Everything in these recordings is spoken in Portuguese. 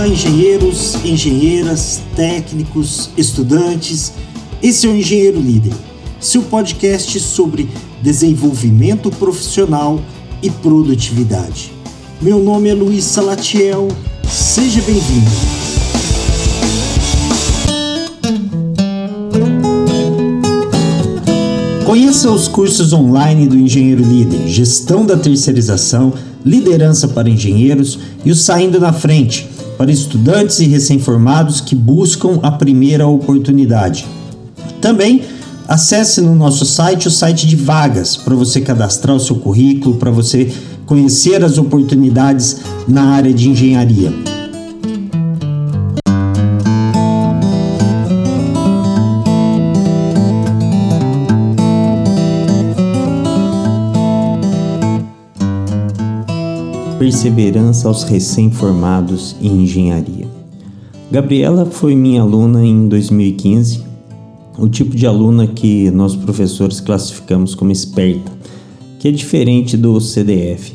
Olá, engenheiros, engenheiras, técnicos, estudantes. Esse é o Engenheiro Líder, seu podcast sobre desenvolvimento profissional e produtividade. Meu nome é Luiz Salatiel, seja bem-vindo. Conheça os cursos online do Engenheiro Líder, Gestão da Terceirização, Liderança para Engenheiros e o Saindo na Frente, para estudantes e recém-formados que buscam a primeira oportunidade. Também acesse no nosso site o site de vagas para você cadastrar o seu currículo, para você conhecer as oportunidades na área de engenharia. Perseverança aos recém-formados em engenharia. Gabriela foi minha aluna em 2015, o tipo de aluna que nós professores classificamos como esperta, que é diferente do CDF.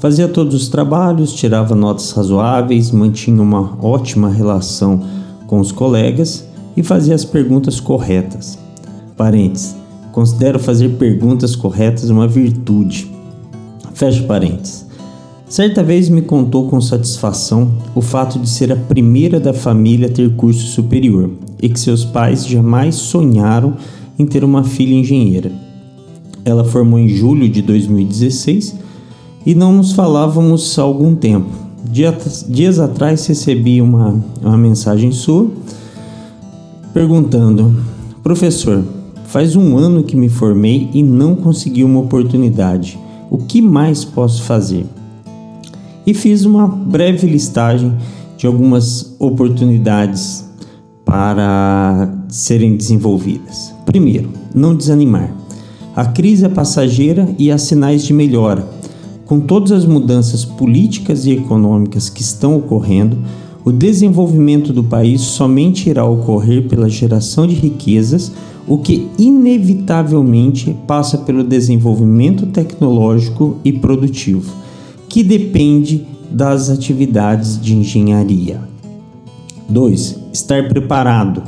Fazia todos os trabalhos, tirava notas razoáveis, mantinha uma ótima relação com os colegas e fazia as perguntas corretas. Parênteses. Considero fazer perguntas corretas uma virtude. Fecha parênteses. Certa vez me contou com satisfação o fato de ser a primeira da família a ter curso superior e que seus pais jamais sonharam em ter uma filha engenheira. Ela formou em julho de 2016 e não nos falávamos há algum tempo. Dias, dias atrás recebi uma, uma mensagem sua perguntando: Professor, faz um ano que me formei e não consegui uma oportunidade. O que mais posso fazer? E fiz uma breve listagem de algumas oportunidades para serem desenvolvidas. Primeiro, não desanimar. A crise é passageira e há sinais de melhora. Com todas as mudanças políticas e econômicas que estão ocorrendo, o desenvolvimento do país somente irá ocorrer pela geração de riquezas, o que inevitavelmente passa pelo desenvolvimento tecnológico e produtivo que depende das atividades de engenharia. 2. Estar preparado.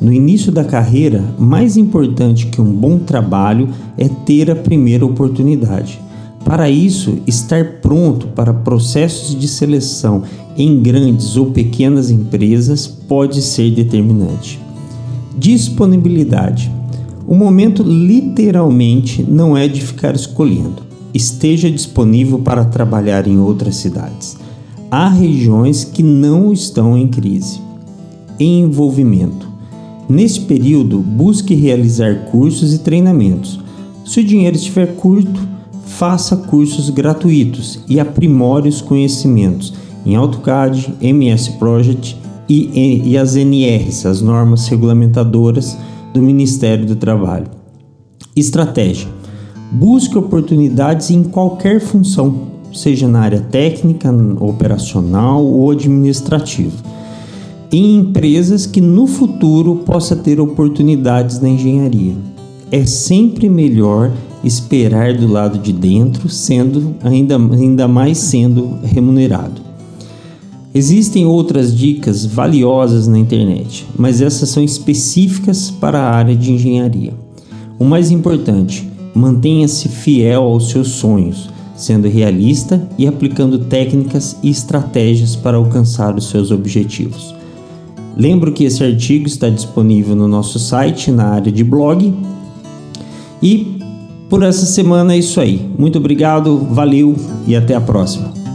No início da carreira, mais importante que um bom trabalho é ter a primeira oportunidade. Para isso, estar pronto para processos de seleção em grandes ou pequenas empresas pode ser determinante. Disponibilidade. O momento literalmente não é de ficar escolhendo esteja disponível para trabalhar em outras cidades. Há regiões que não estão em crise. Envolvimento. Neste período, busque realizar cursos e treinamentos. Se o dinheiro estiver curto, faça cursos gratuitos e aprimore os conhecimentos em AutoCAD, MS Project e, e as NRs, as normas regulamentadoras do Ministério do Trabalho. Estratégia Busque oportunidades em qualquer função, seja na área técnica, operacional ou administrativa, em empresas que no futuro possa ter oportunidades na engenharia. É sempre melhor esperar do lado de dentro, sendo ainda, ainda mais sendo remunerado. Existem outras dicas valiosas na internet, mas essas são específicas para a área de engenharia. O mais importante, Mantenha-se fiel aos seus sonhos, sendo realista e aplicando técnicas e estratégias para alcançar os seus objetivos. Lembro que esse artigo está disponível no nosso site na área de blog. E por essa semana é isso aí. Muito obrigado, valeu e até a próxima.